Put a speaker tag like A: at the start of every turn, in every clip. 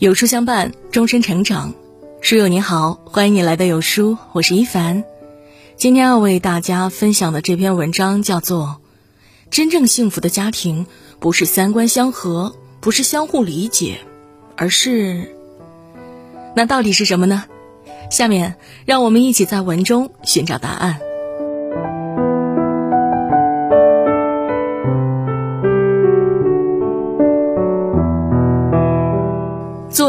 A: 有书相伴，终身成长。书友你好，欢迎你来到有书，我是一凡。今天要为大家分享的这篇文章叫做《真正幸福的家庭不是三观相合，不是相互理解，而是……那到底是什么呢？下面让我们一起在文中寻找答案。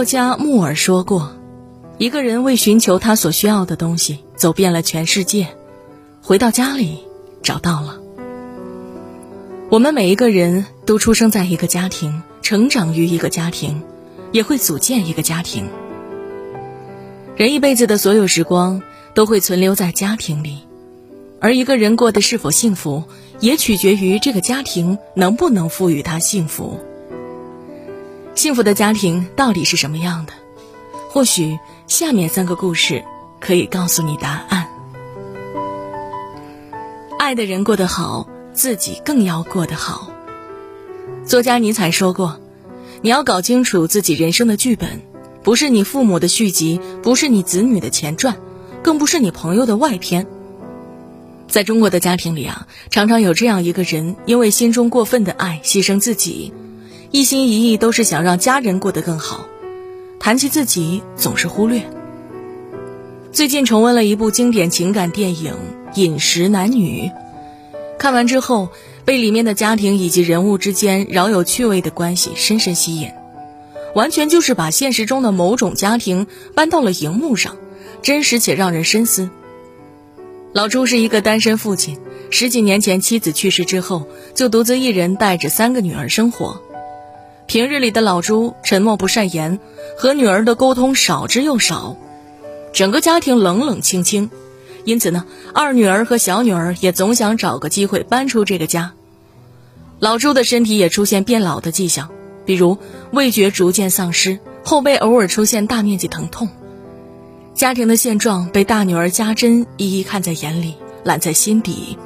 A: 作家木尔说过：“一个人为寻求他所需要的东西，走遍了全世界，回到家里找到了。”我们每一个人都出生在一个家庭，成长于一个家庭，也会组建一个家庭。人一辈子的所有时光都会存留在家庭里，而一个人过得是否幸福，也取决于这个家庭能不能赋予他幸福。幸福的家庭到底是什么样的？或许下面三个故事可以告诉你答案。爱的人过得好，自己更要过得好。作家尼采说过：“你要搞清楚自己人生的剧本，不是你父母的续集，不是你子女的前传，更不是你朋友的外篇。”在中国的家庭里啊，常常有这样一个人，因为心中过分的爱，牺牲自己。一心一意都是想让家人过得更好，谈起自己总是忽略。最近重温了一部经典情感电影《饮食男女》，看完之后被里面的家庭以及人物之间饶有趣味的关系深深吸引，完全就是把现实中的某种家庭搬到了荧幕上，真实且让人深思。老朱是一个单身父亲，十几年前妻子去世之后，就独自一人带着三个女儿生活。平日里的老朱沉默不善言，和女儿的沟通少之又少，整个家庭冷冷清清。因此呢，二女儿和小女儿也总想找个机会搬出这个家。老朱的身体也出现变老的迹象，比如味觉逐渐丧失，后背偶尔出现大面积疼痛。家庭的现状被大女儿家珍一一看在眼里，揽在心底。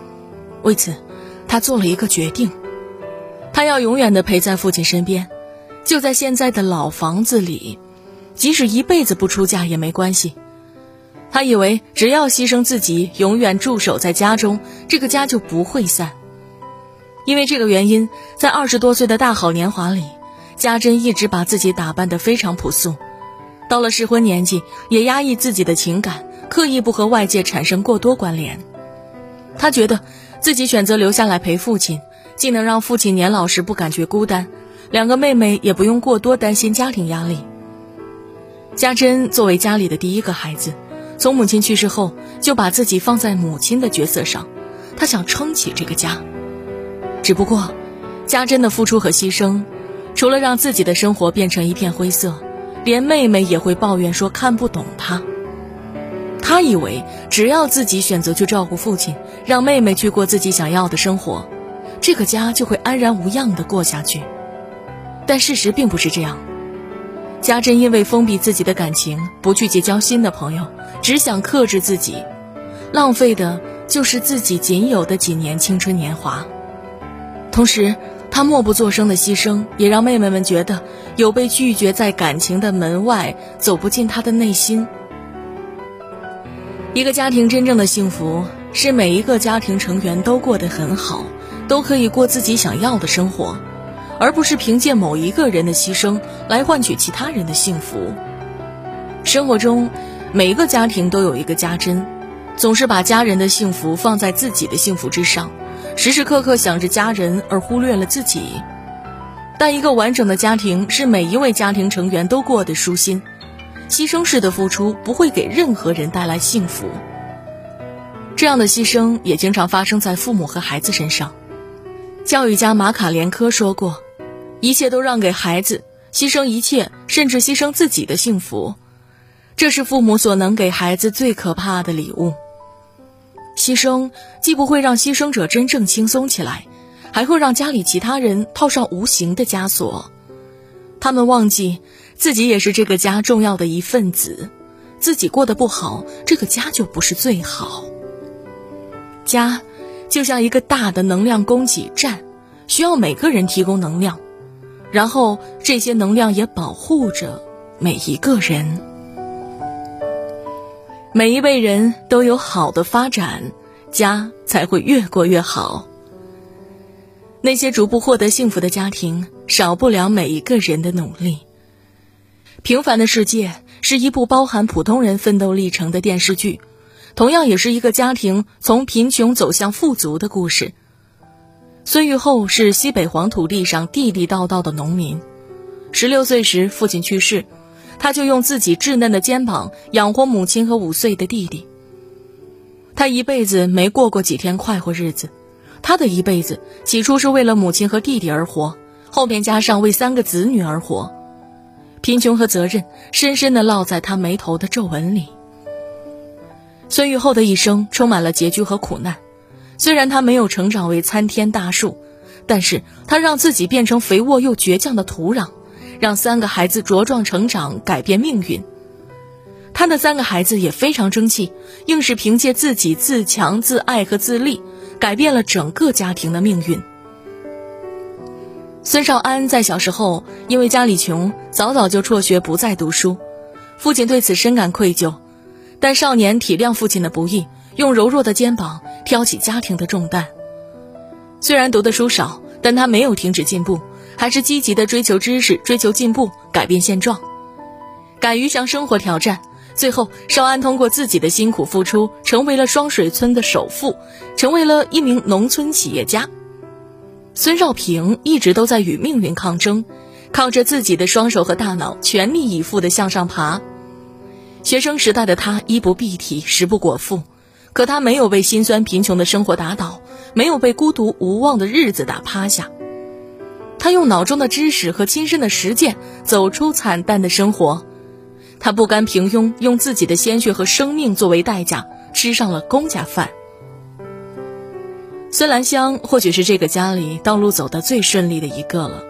A: 为此，他做了一个决定，他要永远的陪在父亲身边。就在现在的老房子里，即使一辈子不出嫁也没关系。他以为只要牺牲自己，永远驻守在家中，这个家就不会散。因为这个原因，在二十多岁的大好年华里，家珍一直把自己打扮得非常朴素。到了适婚年纪，也压抑自己的情感，刻意不和外界产生过多关联。他觉得自己选择留下来陪父亲，既能让父亲年老时不感觉孤单。两个妹妹也不用过多担心家庭压力。家珍作为家里的第一个孩子，从母亲去世后就把自己放在母亲的角色上，她想撑起这个家。只不过，家珍的付出和牺牲，除了让自己的生活变成一片灰色，连妹妹也会抱怨说看不懂她。她以为只要自己选择去照顾父亲，让妹妹去过自己想要的生活，这个家就会安然无恙地过下去。但事实并不是这样。家珍因为封闭自己的感情，不去结交新的朋友，只想克制自己，浪费的就是自己仅有的几年青春年华。同时，她默不作声的牺牲，也让妹妹们觉得有被拒绝在感情的门外，走不进她的内心。一个家庭真正的幸福，是每一个家庭成员都过得很好，都可以过自己想要的生活。而不是凭借某一个人的牺牲来换取其他人的幸福。生活中，每一个家庭都有一个家珍，总是把家人的幸福放在自己的幸福之上，时时刻刻想着家人而忽略了自己。但一个完整的家庭是每一位家庭成员都过得舒心，牺牲式的付出不会给任何人带来幸福。这样的牺牲也经常发生在父母和孩子身上。教育家马卡连科说过。一切都让给孩子，牺牲一切，甚至牺牲自己的幸福，这是父母所能给孩子最可怕的礼物。牺牲既不会让牺牲者真正轻松起来，还会让家里其他人套上无形的枷锁。他们忘记自己也是这个家重要的一份子，自己过得不好，这个家就不是最好。家就像一个大的能量供给站，需要每个人提供能量。然后这些能量也保护着每一个人。每一位人都有好的发展，家才会越过越好。那些逐步获得幸福的家庭，少不了每一个人的努力。平凡的世界是一部包含普通人奋斗历程的电视剧，同样也是一个家庭从贫穷走向富足的故事。孙玉厚是西北黄土地上地地道道的农民，十六岁时父亲去世，他就用自己稚嫩的肩膀养活母亲和五岁的弟弟。他一辈子没过过几天快活日子，他的一辈子起初是为了母亲和弟弟而活，后面加上为三个子女而活，贫穷和责任深深地烙在他眉头的皱纹里。孙玉厚的一生充满了拮据和苦难。虽然他没有成长为参天大树，但是他让自己变成肥沃又倔强的土壤，让三个孩子茁壮成长，改变命运。他的三个孩子也非常争气，硬是凭借自己自强、自爱和自立，改变了整个家庭的命运。孙少安在小时候因为家里穷，早早就辍学不再读书，父亲对此深感愧疚，但少年体谅父亲的不易。用柔弱的肩膀挑起家庭的重担。虽然读的书少，但他没有停止进步，还是积极的追求知识、追求进步、改变现状，敢于向生活挑战。最后，少安通过自己的辛苦付出，成为了双水村的首富，成为了一名农村企业家。孙少平一直都在与命运抗争，靠着自己的双手和大脑，全力以赴的向上爬。学生时代的他，衣不蔽体，食不果腹。可他没有被心酸贫穷的生活打倒，没有被孤独无望的日子打趴下。他用脑中的知识和亲身的实践走出惨淡的生活。他不甘平庸，用自己的鲜血和生命作为代价，吃上了公家饭。孙兰香或许是这个家里道路走得最顺利的一个了，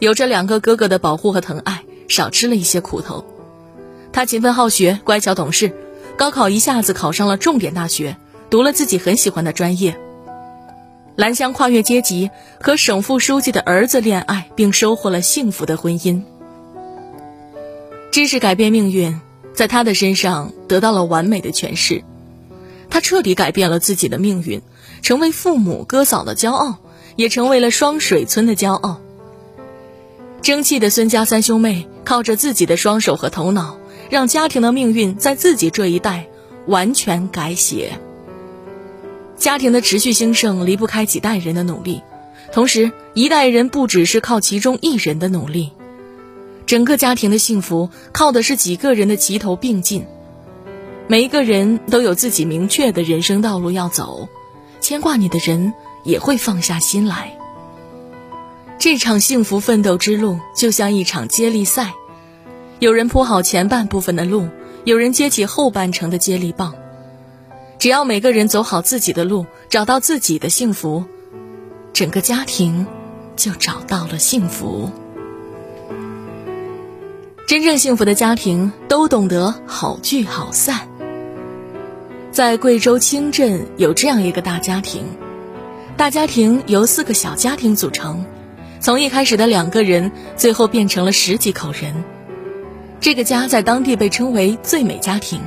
A: 有着两个哥哥的保护和疼爱，少吃了一些苦头。他勤奋好学，乖巧懂事。高考一下子考上了重点大学，读了自己很喜欢的专业。兰香跨越阶级，和省副书记的儿子恋爱，并收获了幸福的婚姻。知识改变命运，在他的身上得到了完美的诠释。他彻底改变了自己的命运，成为父母哥嫂的骄傲，也成为了双水村的骄傲。争气的孙家三兄妹，靠着自己的双手和头脑。让家庭的命运在自己这一代完全改写。家庭的持续兴盛离不开几代人的努力，同时一代人不只是靠其中一人的努力，整个家庭的幸福靠的是几个人的齐头并进。每一个人都有自己明确的人生道路要走，牵挂你的人也会放下心来。这场幸福奋斗之路就像一场接力赛。有人铺好前半部分的路，有人接起后半程的接力棒。只要每个人走好自己的路，找到自己的幸福，整个家庭就找到了幸福。真正幸福的家庭都懂得好聚好散。在贵州清镇有这样一个大家庭，大家庭由四个小家庭组成，从一开始的两个人，最后变成了十几口人。这个家在当地被称为最美家庭，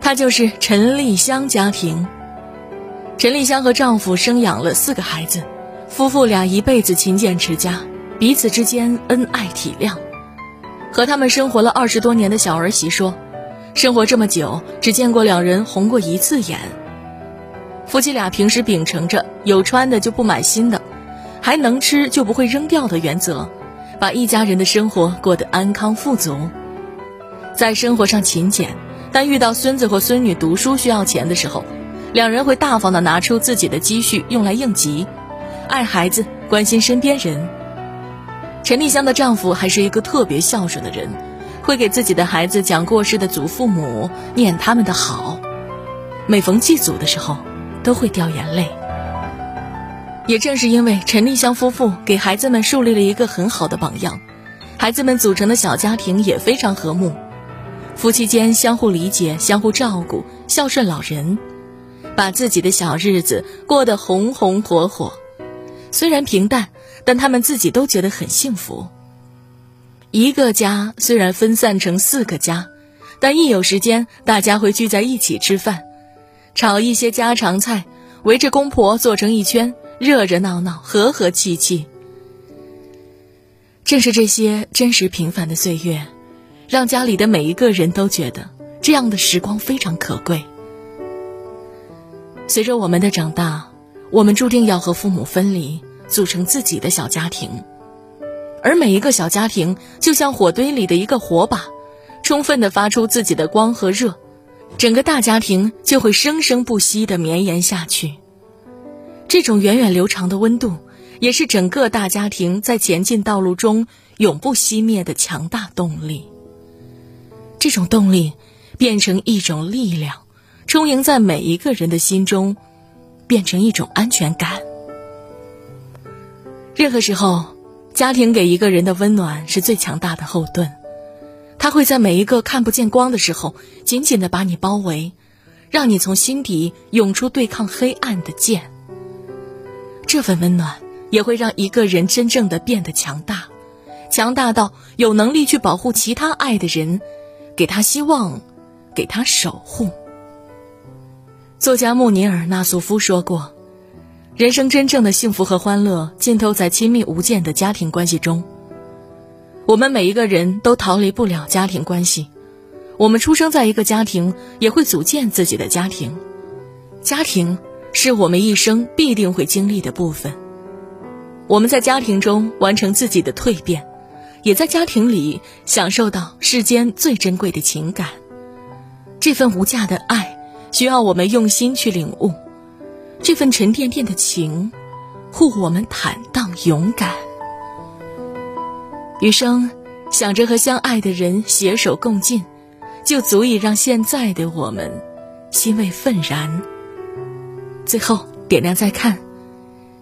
A: 它就是陈丽香家庭。陈丽香和丈夫生养了四个孩子，夫妇俩一辈子勤俭持家，彼此之间恩爱体谅。和他们生活了二十多年的小儿媳说：“生活这么久，只见过两人红过一次眼。”夫妻俩平时秉承着有穿的就不买新的，还能吃就不会扔掉的原则，把一家人的生活过得安康富足。在生活上勤俭，但遇到孙子或孙女读书需要钱的时候，两人会大方的拿出自己的积蓄用来应急，爱孩子，关心身边人。陈丽香的丈夫还是一个特别孝顺的人，会给自己的孩子讲过世的祖父母，念他们的好，每逢祭祖的时候都会掉眼泪。也正是因为陈丽香夫妇给孩子们树立了一个很好的榜样，孩子们组成的小家庭也非常和睦。夫妻间相互理解、相互照顾、孝顺老人，把自己的小日子过得红红火火。虽然平淡，但他们自己都觉得很幸福。一个家虽然分散成四个家，但一有时间，大家会聚在一起吃饭，炒一些家常菜，围着公婆坐成一圈，热热闹闹，和和气气。正是这些真实平凡的岁月，让家里的每一个人都觉得这样的时光非常可贵。随着我们的长大，我们注定要和父母分离，组成自己的小家庭。而每一个小家庭就像火堆里的一个火把，充分的发出自己的光和热，整个大家庭就会生生不息的绵延下去。这种源远流长的温度，也是整个大家庭在前进道路中永不熄灭的强大动力。这种动力变成一种力量。充盈在每一个人的心中，变成一种安全感。任何时候，家庭给一个人的温暖是最强大的后盾，它会在每一个看不见光的时候，紧紧的把你包围，让你从心底涌出对抗黑暗的剑。这份温暖也会让一个人真正的变得强大，强大到有能力去保护其他爱的人，给他希望，给他守护。作家穆尼尔·纳苏夫说过：“人生真正的幸福和欢乐，浸透在亲密无间的家庭关系中。我们每一个人都逃离不了家庭关系。我们出生在一个家庭，也会组建自己的家庭。家庭是我们一生必定会经历的部分。我们在家庭中完成自己的蜕变，也在家庭里享受到世间最珍贵的情感，这份无价的爱。”需要我们用心去领悟，这份沉甸甸的情，护我们坦荡勇敢。余生想着和相爱的人携手共进，就足以让现在的我们欣慰愤然。最后点亮再看，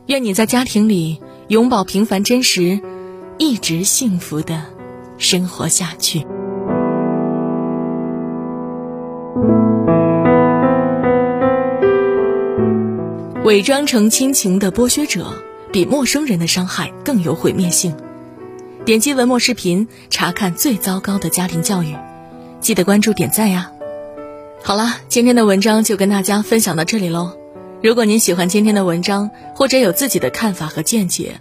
A: 愿你在家庭里永葆平凡真实，一直幸福的生活下去。伪装成亲情的剥削者，比陌生人的伤害更有毁灭性。点击文末视频查看最糟糕的家庭教育，记得关注点赞呀！好了，今天的文章就跟大家分享到这里喽。如果您喜欢今天的文章，或者有自己的看法和见解，